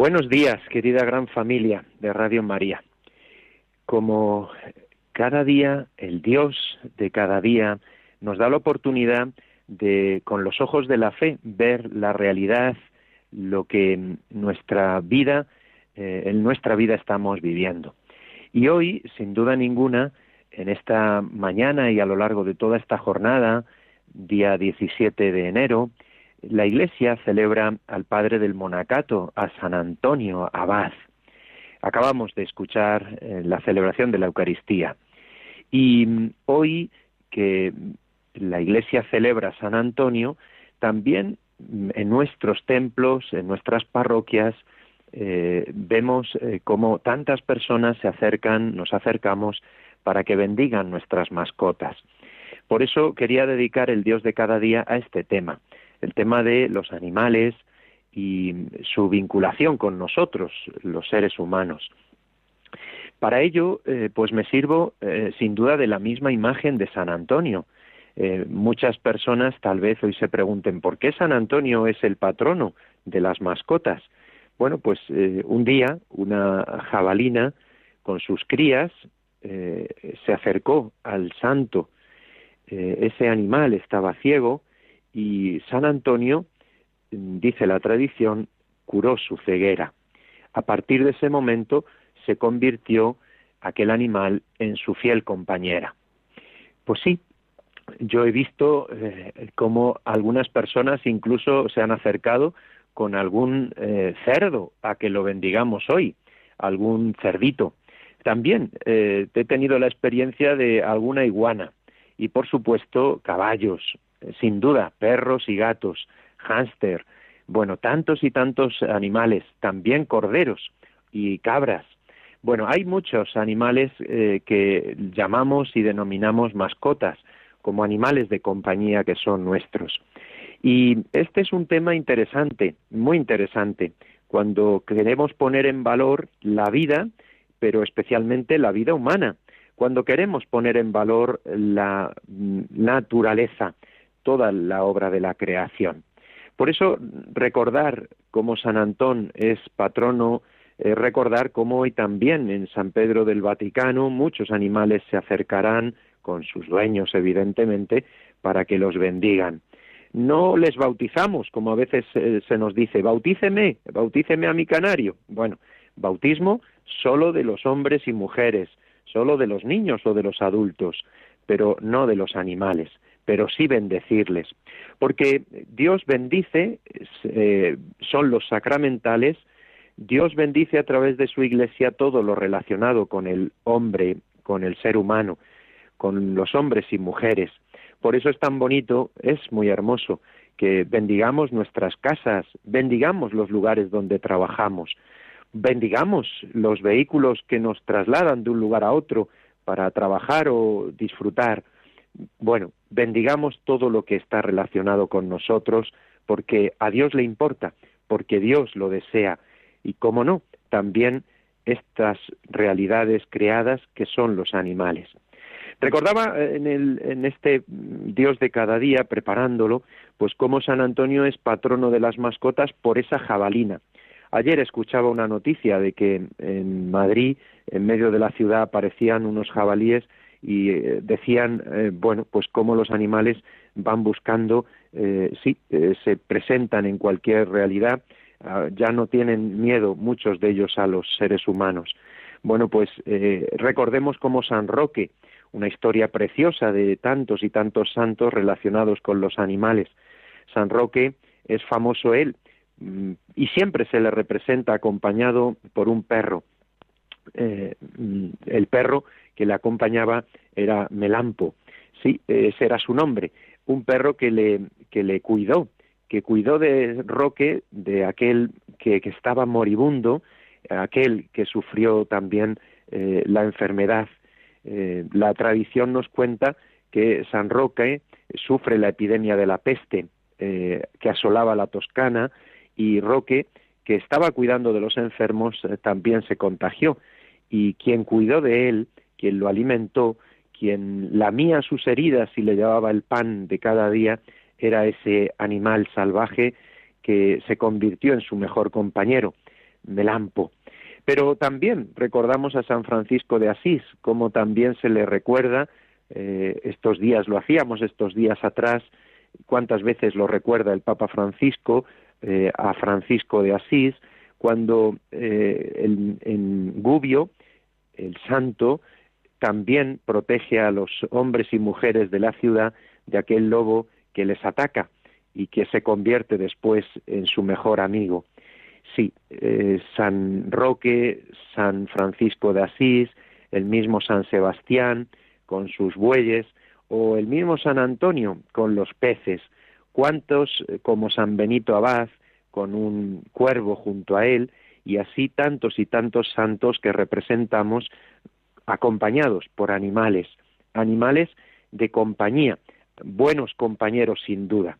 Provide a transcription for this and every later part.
Buenos días, querida gran familia de Radio María. Como cada día, el Dios de cada día nos da la oportunidad de, con los ojos de la fe, ver la realidad, lo que nuestra vida, eh, en nuestra vida estamos viviendo. Y hoy, sin duda ninguna, en esta mañana y a lo largo de toda esta jornada, día 17 de enero, la Iglesia celebra al padre del monacato, a San Antonio Abad. Acabamos de escuchar eh, la celebración de la Eucaristía. Y mm, hoy que la Iglesia celebra San Antonio, también mm, en nuestros templos, en nuestras parroquias, eh, vemos eh, cómo tantas personas se acercan, nos acercamos para que bendigan nuestras mascotas. Por eso quería dedicar el Dios de cada día a este tema, el tema de los animales y su vinculación con nosotros, los seres humanos. Para ello, eh, pues me sirvo eh, sin duda de la misma imagen de San Antonio. Eh, muchas personas tal vez hoy se pregunten por qué San Antonio es el patrono de las mascotas. Bueno, pues un día una jabalina con sus crías se acercó al santo. ese animal estaba ciego y San Antonio, dice la tradición, curó su ceguera. A partir de ese momento se convirtió aquel animal en su fiel compañera. Pues sí, yo he visto eh, cómo algunas personas incluso se han acercado con algún eh, cerdo a que lo bendigamos hoy, algún cerdito. También eh, he tenido la experiencia de alguna iguana y por supuesto caballos, sin duda, perros y gatos, hámster, bueno, tantos y tantos animales, también corderos y cabras. Bueno, hay muchos animales eh, que llamamos y denominamos mascotas, como animales de compañía que son nuestros. Y este es un tema interesante, muy interesante, cuando queremos poner en valor la vida, pero especialmente la vida humana, cuando queremos poner en valor la mm, naturaleza, toda la obra de la creación. Por eso recordar cómo San Antón es patrono, recordar cómo hoy también en San Pedro del Vaticano muchos animales se acercarán con sus dueños, evidentemente, para que los bendigan. No les bautizamos, como a veces eh, se nos dice, bautíceme, bautíceme a mi canario. Bueno, bautismo solo de los hombres y mujeres, solo de los niños o de los adultos, pero no de los animales pero sí bendecirles. Porque Dios bendice, eh, son los sacramentales, Dios bendice a través de su iglesia todo lo relacionado con el hombre, con el ser humano, con los hombres y mujeres. Por eso es tan bonito, es muy hermoso, que bendigamos nuestras casas, bendigamos los lugares donde trabajamos, bendigamos los vehículos que nos trasladan de un lugar a otro para trabajar o disfrutar, bueno, bendigamos todo lo que está relacionado con nosotros, porque a Dios le importa, porque Dios lo desea, y cómo no, también estas realidades creadas que son los animales. Recordaba en, el, en este Dios de cada día, preparándolo, pues cómo San Antonio es patrono de las mascotas por esa jabalina. Ayer escuchaba una noticia de que en Madrid, en medio de la ciudad, aparecían unos jabalíes y eh, decían, eh, bueno, pues cómo los animales van buscando, eh, sí, se presentan en cualquier realidad, ah, ya no tienen miedo muchos de ellos a los seres humanos. Bueno, pues recordemos como San Roque, una historia preciosa de tantos y tantos santos relacionados con los animales. San Roque es famoso él mm, y siempre se le representa acompañado por un perro. Eh, mm, el perro que le acompañaba era Melampo. Sí, ese era su nombre. Un perro que le, que le cuidó, que cuidó de Roque, de aquel que, que estaba moribundo, aquel que sufrió también eh, la enfermedad. Eh, la tradición nos cuenta que San Roque sufre la epidemia de la peste eh, que asolaba la Toscana y Roque, que estaba cuidando de los enfermos, también se contagió. Y quien cuidó de él, quien lo alimentó, quien lamía sus heridas y le llevaba el pan de cada día, era ese animal salvaje que se convirtió en su mejor compañero, Melampo. Pero también recordamos a San Francisco de Asís, como también se le recuerda, eh, estos días lo hacíamos, estos días atrás, cuántas veces lo recuerda el Papa Francisco eh, a Francisco de Asís, cuando eh, en Gubbio, el santo, también protege a los hombres y mujeres de la ciudad de aquel lobo que les ataca y que se convierte después en su mejor amigo. Sí, eh, San Roque, San Francisco de Asís, el mismo San Sebastián con sus bueyes, o el mismo San Antonio con los peces. ¿Cuántos eh, como San Benito Abad con un cuervo junto a él? Y así tantos y tantos santos que representamos acompañados por animales, animales de compañía, buenos compañeros sin duda.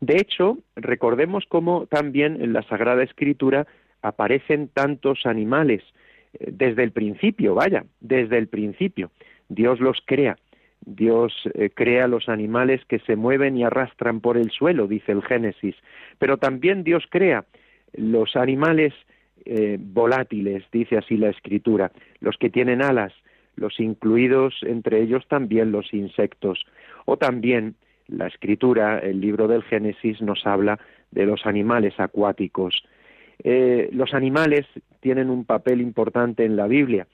De hecho, recordemos cómo también en la Sagrada Escritura aparecen tantos animales eh, desde el principio, vaya, desde el principio. Dios los crea. Dios eh, crea los animales que se mueven y arrastran por el suelo, dice el Génesis. Pero también Dios crea los animales eh, volátiles, dice así la Escritura, los que tienen alas, los incluidos entre ellos también los insectos, o también la escritura, el libro del Génesis nos habla de los animales acuáticos. Eh, los animales tienen un papel importante en la Biblia,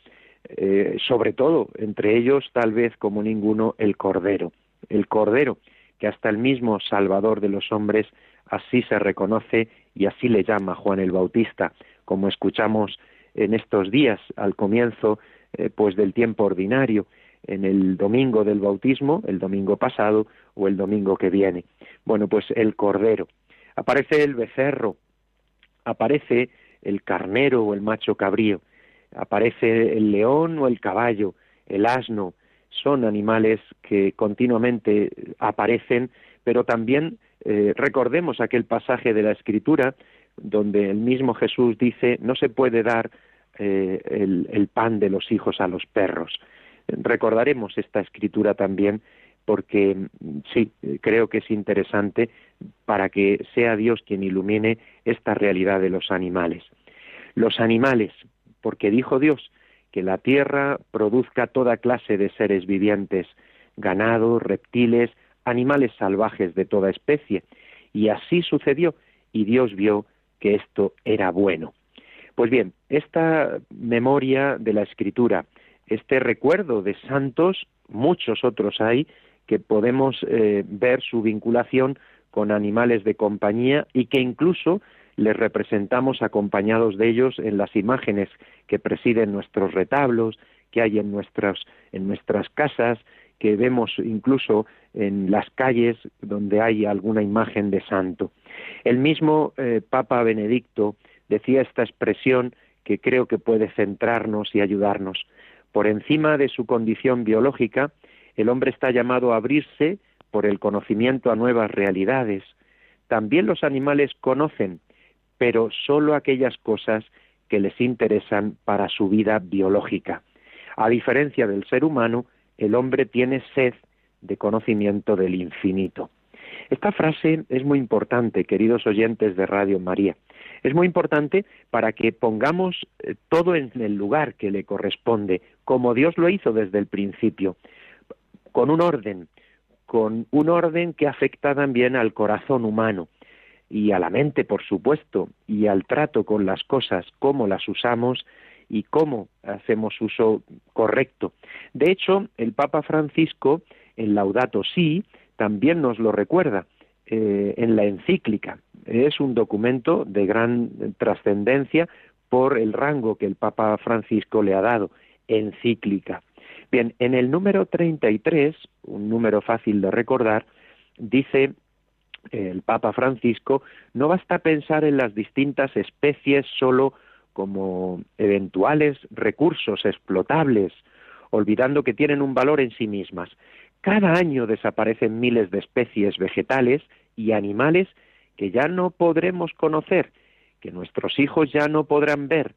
eh, sobre todo, entre ellos tal vez como ninguno, el Cordero. El Cordero, que hasta el mismo Salvador de los hombres así se reconoce y así le llama Juan el Bautista, como escuchamos en estos días al comienzo eh, pues del tiempo ordinario en el domingo del bautismo, el domingo pasado o el domingo que viene. Bueno, pues el cordero. Aparece el becerro, aparece el carnero o el macho cabrío, aparece el león o el caballo, el asno, son animales que continuamente aparecen, pero también eh, recordemos aquel pasaje de la Escritura donde el mismo Jesús dice no se puede dar eh, el pan de los hijos a los perros recordaremos esta escritura también porque sí, creo que es interesante para que sea Dios quien ilumine esta realidad de los animales. Los animales, porque dijo Dios que la tierra produzca toda clase de seres vivientes, ganado, reptiles, animales salvajes de toda especie, y así sucedió, y Dios vio que esto era bueno. Pues bien, esta memoria de la escritura, este recuerdo de santos, muchos otros hay, que podemos eh, ver su vinculación con animales de compañía y que incluso les representamos acompañados de ellos en las imágenes que presiden nuestros retablos, que hay en nuestras, en nuestras casas, que vemos incluso en las calles donde hay alguna imagen de santo. El mismo eh, Papa Benedicto decía esta expresión que creo que puede centrarnos y ayudarnos. Por encima de su condición biológica, el hombre está llamado a abrirse por el conocimiento a nuevas realidades. También los animales conocen, pero sólo aquellas cosas que les interesan para su vida biológica. A diferencia del ser humano, el hombre tiene sed de conocimiento del infinito. Esta frase es muy importante, queridos oyentes de Radio María. Es muy importante para que pongamos eh, todo en el lugar que le corresponde, como Dios lo hizo desde el principio, con un orden, con un orden que afecta también al corazón humano y a la mente, por supuesto, y al trato con las cosas, cómo las usamos y cómo hacemos uso correcto. De hecho, el Papa Francisco, en Laudato Si, también nos lo recuerda eh, en la encíclica. Es un documento de gran trascendencia por el rango que el Papa Francisco le ha dado, encíclica. Bien, en el número 33, un número fácil de recordar, dice el Papa Francisco, no basta pensar en las distintas especies solo como eventuales recursos explotables, olvidando que tienen un valor en sí mismas. Cada año desaparecen miles de especies vegetales y animales que ya no podremos conocer, que nuestros hijos ya no podrán ver,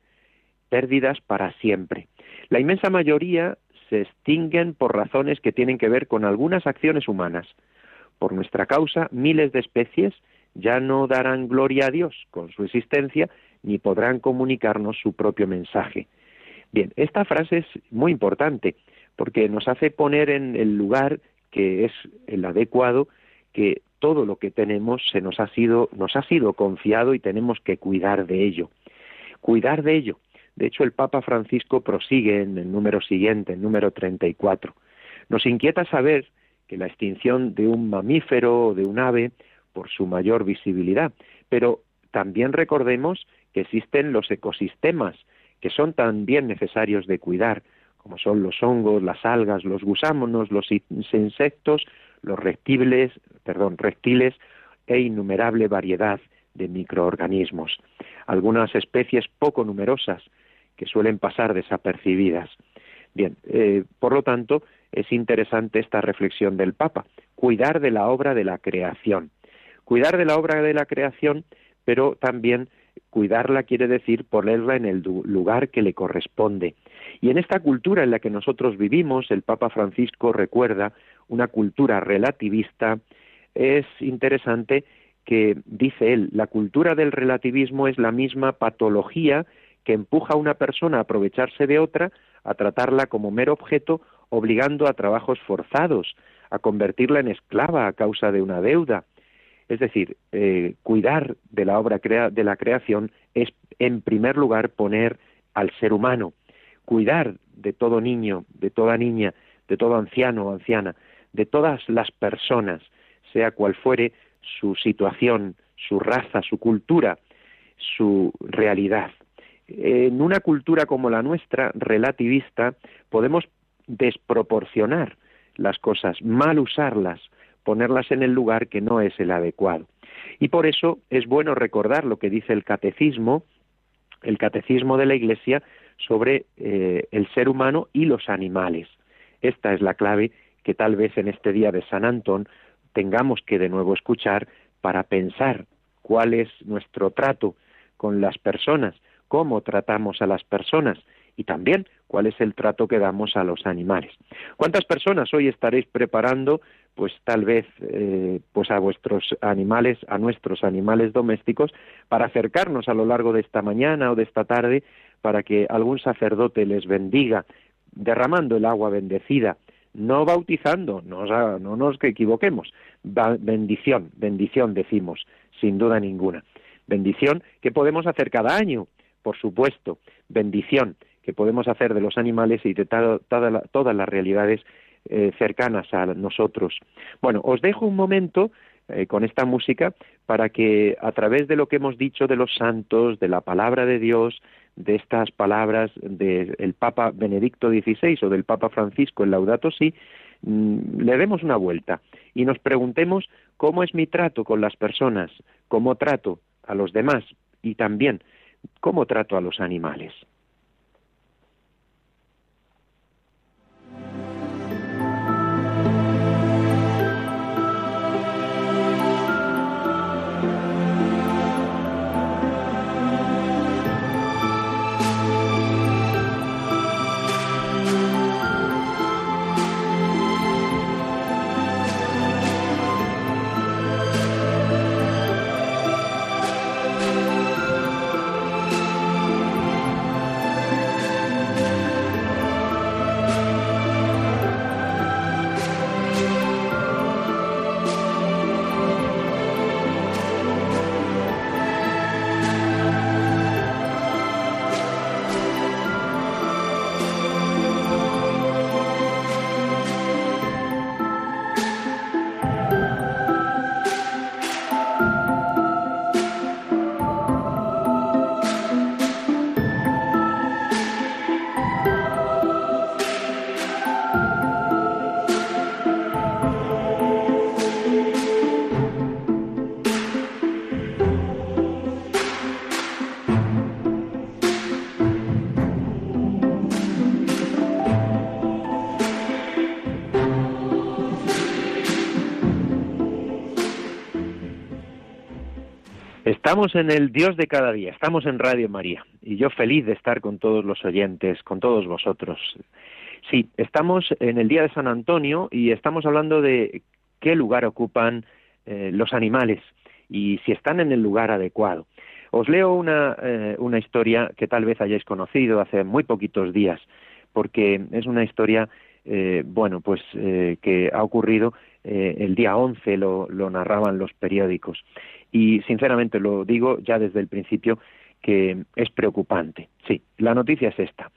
pérdidas para siempre. La inmensa mayoría se extinguen por razones que tienen que ver con algunas acciones humanas. Por nuestra causa, miles de especies ya no darán gloria a Dios con su existencia ni podrán comunicarnos su propio mensaje. Bien, esta frase es muy importante porque nos hace poner en el lugar que es el adecuado que todo lo que tenemos se nos ha sido nos ha sido confiado y tenemos que cuidar de ello. Cuidar de ello. De hecho, el Papa Francisco prosigue en el número siguiente, el número 34. Nos inquieta saber que la extinción de un mamífero o de un ave por su mayor visibilidad, pero también recordemos que existen los ecosistemas que son también necesarios de cuidar, como son los hongos, las algas, los gusámonos, los insectos, los reptiles, perdón, reptiles e innumerable variedad de microorganismos. Algunas especies poco numerosas que suelen pasar desapercibidas. Bien, eh, por lo tanto, es interesante esta reflexión del Papa, cuidar de la obra de la creación. Cuidar de la obra de la creación, pero también Cuidarla quiere decir ponerla en el lugar que le corresponde. Y en esta cultura en la que nosotros vivimos, el Papa Francisco recuerda una cultura relativista, es interesante que, dice él, la cultura del relativismo es la misma patología que empuja a una persona a aprovecharse de otra, a tratarla como mero objeto, obligando a trabajos forzados, a convertirla en esclava a causa de una deuda, es decir, eh, cuidar de la obra de la creación es, en primer lugar, poner al ser humano, cuidar de todo niño, de toda niña, de todo anciano o anciana, de todas las personas, sea cual fuere su situación, su raza, su cultura, su realidad. En una cultura como la nuestra, relativista, podemos desproporcionar las cosas, mal usarlas, ponerlas en el lugar que no es el adecuado. Y por eso es bueno recordar lo que dice el catecismo, el catecismo de la Iglesia sobre eh, el ser humano y los animales. Esta es la clave que tal vez en este día de San Antón tengamos que de nuevo escuchar para pensar cuál es nuestro trato con las personas, cómo tratamos a las personas y también cuál es el trato que damos a los animales. ¿Cuántas personas hoy estaréis preparando pues tal vez eh, pues a vuestros animales, a nuestros animales domésticos, para acercarnos a lo largo de esta mañana o de esta tarde, para que algún sacerdote les bendiga, derramando el agua bendecida, no bautizando, no, no nos equivoquemos, bendición, bendición decimos, sin duda ninguna. Bendición que podemos hacer cada año, por supuesto, bendición que podemos hacer de los animales y de todas las realidades eh, cercanas a nosotros. Bueno, os dejo un momento eh, con esta música para que a través de lo que hemos dicho de los santos, de la palabra de Dios, de estas palabras del Papa Benedicto XVI o del Papa Francisco en Laudato Si, mm, le demos una vuelta y nos preguntemos cómo es mi trato con las personas, cómo trato a los demás y también cómo trato a los animales. Estamos en el Dios de cada día, estamos en Radio María y yo feliz de estar con todos los oyentes, con todos vosotros. Sí, estamos en el Día de San Antonio y estamos hablando de qué lugar ocupan eh, los animales y si están en el lugar adecuado. Os leo una, eh, una historia que tal vez hayáis conocido hace muy poquitos días, porque es una historia, eh, bueno, pues que ha ocurrido el día 11, lo, lo narraban los periódicos. Y sinceramente lo digo ya desde el principio que es preocupante. Sí, la noticia es esta.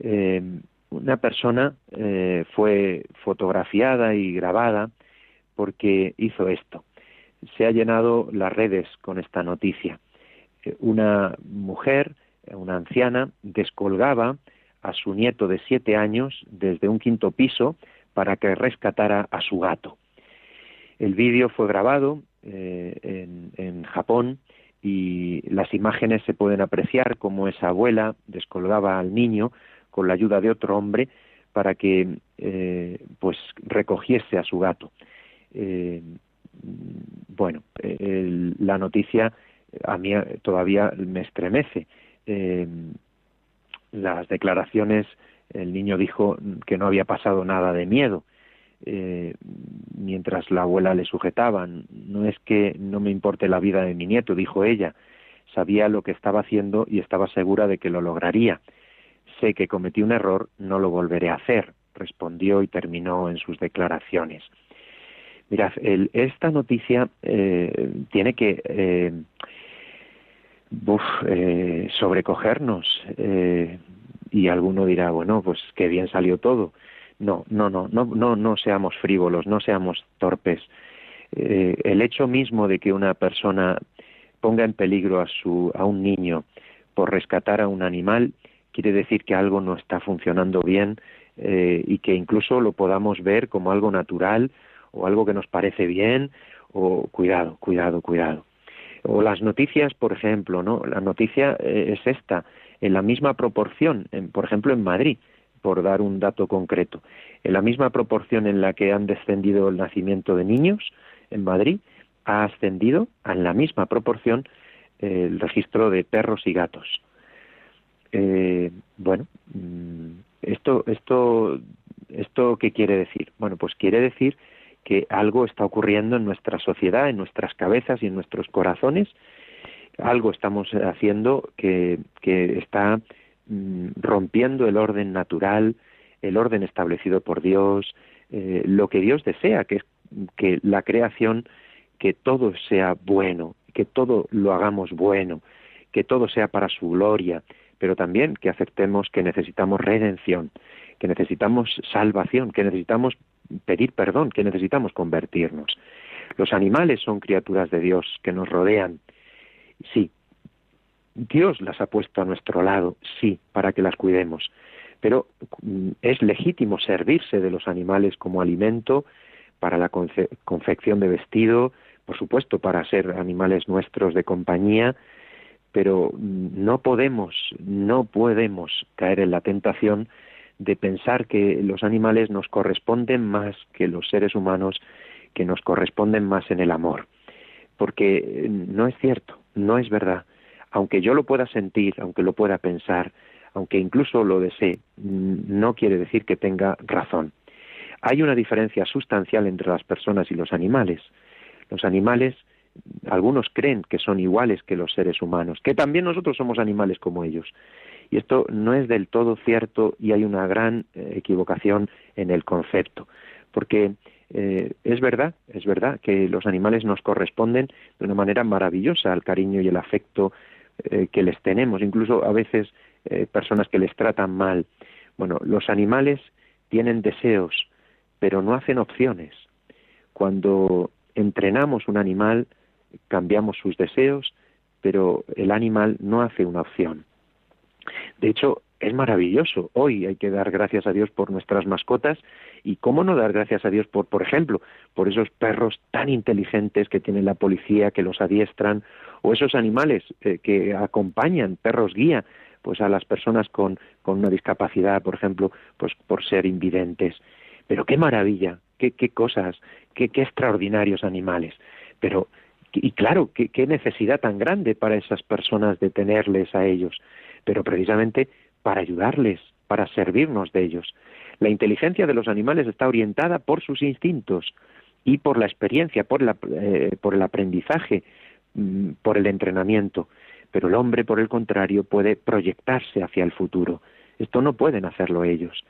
Eh, una persona eh, fue fotografiada y grabada porque hizo esto. Se ha llenado las redes con esta noticia. Eh, una mujer, una anciana, descolgaba a su nieto de siete años desde un quinto piso para que rescatara a su gato. El vídeo fue grabado eh, en, Japón y las imágenes se pueden apreciar como esa abuela descolgaba al niño con la ayuda de otro hombre para que eh, pues recogiese a su gato. Eh, bueno, la noticia a mí todavía me estremece. las declaraciones, el niño dijo que no había pasado nada de miedo eh, mientras la abuela le sujetaba. No es que no me importe la vida de mi nieto, dijo ella. Sabía lo que estaba haciendo y estaba segura de que lo lograría. Sé que cometí un error, no lo volveré a hacer, respondió y terminó en sus declaraciones. Mirad, esta noticia eh, tiene que eh, eh sobrecogernos y alguno dirá, bueno, pues qué bien salió todo. No, no, no, no, no, no seamos frívolos, no seamos torpes. Eh, el hecho mismo de que una persona ponga en peligro a, su, a un niño por rescatar a un animal quiere decir que algo no está funcionando bien eh, y que incluso lo podamos ver como algo natural o algo que nos parece bien o cuidado, cuidado, cuidado. O las noticias, por ejemplo, ¿no? La noticia eh, es esta, en la misma proporción, en, por ejemplo en Madrid por dar un dato concreto. En la misma proporción en la que han descendido el nacimiento de niños en Madrid, ha ascendido en la misma proporción el registro de perros y gatos. Eh, bueno, mm, esto, esto, esto, ¿qué quiere decir? Bueno, pues quiere decir que algo está ocurriendo en nuestra sociedad, en nuestras cabezas y en nuestros corazones. Algo estamos haciendo que, que está Mm, rompiendo el orden natural, el orden establecido por Dios, eh, lo que Dios desea, que es que la creación, que todo sea bueno, que todo lo hagamos bueno, que todo sea para su gloria, pero también que aceptemos que necesitamos redención, que necesitamos salvación, que necesitamos pedir perdón, que necesitamos convertirnos. Los animales son criaturas de Dios que nos rodean. Sí, Dios las ha puesto a nuestro lado, sí, para que las cuidemos, pero mm, es legítimo servirse de los animales como alimento para la confección de vestido, por supuesto para ser animales nuestros de compañía, pero mm, no podemos, no podemos caer en la tentación de pensar que los animales nos corresponden más que los seres humanos, que nos corresponden más en el amor, porque eh, no es cierto, no es verdad aunque yo lo pueda sentir, aunque lo pueda pensar, aunque incluso lo desee, no quiere decir que tenga razón. Hay una diferencia sustancial entre las personas y los animales. Los animales, algunos creen que son iguales que los seres humanos, que también nosotros somos animales como ellos. Y esto no es del todo cierto y hay una gran eh, equivocación en el concepto, porque eh, es verdad, es verdad que los animales nos corresponden de una manera maravillosa al cariño y el afecto eh, que les tenemos, incluso a veces eh, personas que les tratan mal. Bueno, los animales tienen deseos, pero no hacen opciones. Cuando entrenamos un animal, cambiamos sus deseos, pero el animal no hace una opción. De hecho, es maravilloso. Hoy hay que dar gracias a Dios por nuestras mascotas y cómo no dar gracias a Dios por, por ejemplo, por esos perros tan inteligentes que tiene la policía, que los adiestran, o esos animales eh, que acompañan, perros guía, pues a las personas con, con una discapacidad, por ejemplo, pues por ser invidentes. Pero qué maravilla, qué, qué cosas, qué, qué extraordinarios animales. Pero y claro, ¿qué, qué necesidad tan grande para esas personas de tenerles a ellos, pero precisamente para ayudarles, para servirnos de ellos. La inteligencia de los animales está orientada por sus instintos y por la experiencia, por, la, eh, por el aprendizaje, mm, por el entrenamiento. Pero el hombre, por el contrario, puede proyectarse hacia el futuro. Esto no pueden hacerlo ellos.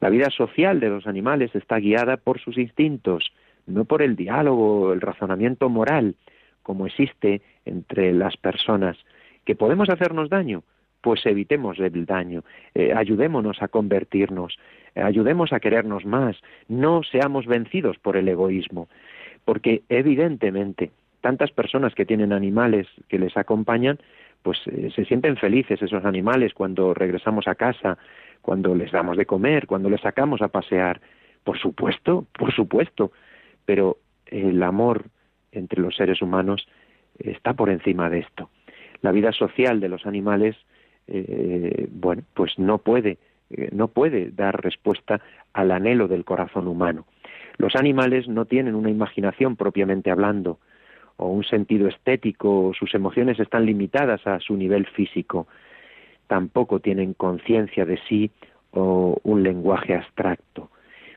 La vida social de los animales está guiada por sus instintos, no por el diálogo, el razonamiento moral, como existe entre las personas. ¿Que podemos hacernos daño? Pues evitemos el daño, eh, ayudémonos a convertirnos, eh, ayudemos a querernos más, no seamos vencidos por el egoísmo, porque evidentemente tantas personas que tienen animales que les acompañan, pues eh, se sienten felices esos animales cuando regresamos a casa, cuando les damos de comer, cuando les sacamos a pasear. Por supuesto, por supuesto, pero el amor entre los seres humanos está por encima de esto. La vida social de los animales, eh, bueno, pues no puede, eh, no puede dar respuesta al anhelo del corazón humano. Los animales no tienen una imaginación propiamente hablando, o un sentido estético, o sus emociones están limitadas a su nivel físico. Tampoco tienen conciencia de sí o un lenguaje abstracto.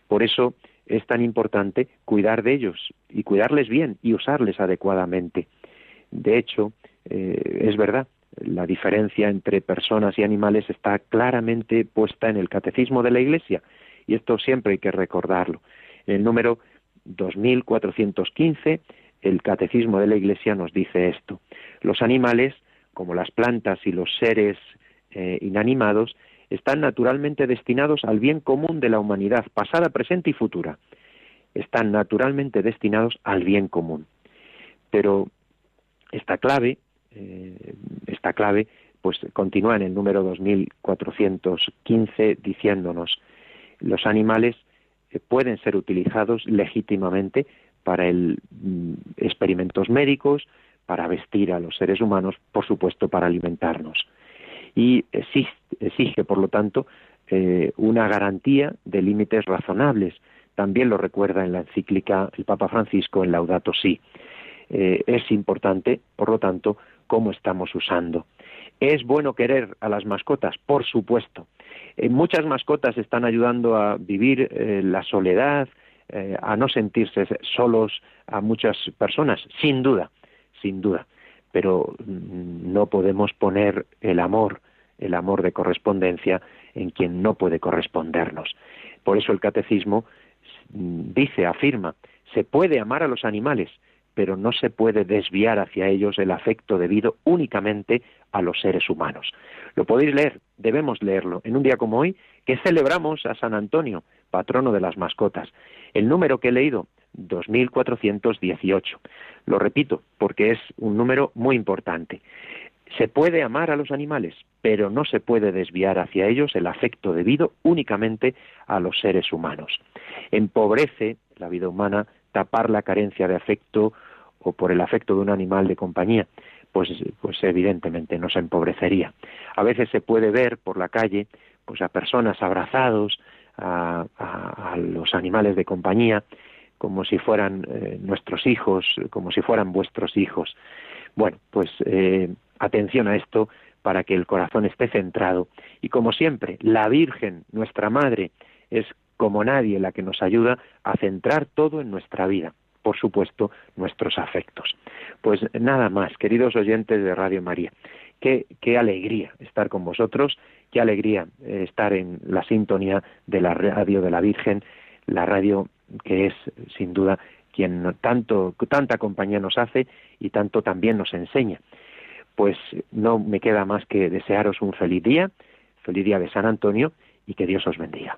Por eso, es tan importante cuidar de ellos y cuidarles bien y usarles adecuadamente. De hecho, eh, es verdad, la diferencia entre personas y animales está claramente puesta en el catecismo de la Iglesia y esto siempre hay que recordarlo. En el número 2415, el catecismo de la Iglesia nos dice esto. Los animales, como las plantas y los seres eh, inanimados, están naturalmente destinados al bien común de la humanidad, pasada, presente y futura. Están naturalmente destinados al bien común. Pero esta clave, eh, esta clave, pues continúa en el número 2415 diciéndonos, los animales eh, pueden ser utilizados legítimamente para mm, experimentos médicos, para vestir a los seres humanos, por supuesto, para alimentarnos y exige, por lo tanto, eh, una garantía de límites razonables. También lo recuerda en la encíclica el Papa Francisco en Laudato Si. Eh, es importante, por lo tanto, cómo estamos usando. ¿Es bueno querer a las mascotas? Por supuesto. Eh, muchas mascotas están ayudando a vivir la soledad, a no sentirse solos a muchas personas, sin duda, sin duda pero mm, no podemos poner el amor, el amor de correspondencia en quien no puede correspondernos. Por eso el catecismo mm, dice, afirma, se puede amar a los animales, pero no se puede desviar hacia ellos el afecto debido únicamente a los seres humanos. Lo podéis leer, debemos leerlo, en un día como hoy, que celebramos a San Antonio, patrono de las mascotas. El número que he leído 2418. Lo repito, porque es un número muy importante. Se puede amar a los animales, pero no se puede desviar hacia ellos el afecto debido únicamente a los seres humanos. Empobrece la vida humana tapar la carencia de afecto o por el afecto de un animal de compañía, pues, pues evidentemente nos empobrecería. A veces se puede ver por la calle pues a personas abrazados a, los animales de compañía como si fueran eh, nuestros hijos, como si fueran vuestros hijos. Bueno, pues eh, atención a esto para que el corazón esté centrado. Y como siempre, la Virgen, nuestra Madre, es como nadie la que nos ayuda a centrar todo en nuestra vida, por supuesto, nuestros afectos. Pues nada más, queridos oyentes de Radio María, qué, qué alegría estar con vosotros, qué alegría eh, estar en la sintonía de la radio de la Virgen, la radio que es sin duda quien tanto tanta compañía nos hace y tanto también nos enseña. Pues no me queda más que desearos un feliz día, feliz día de San Antonio y que Dios os bendiga.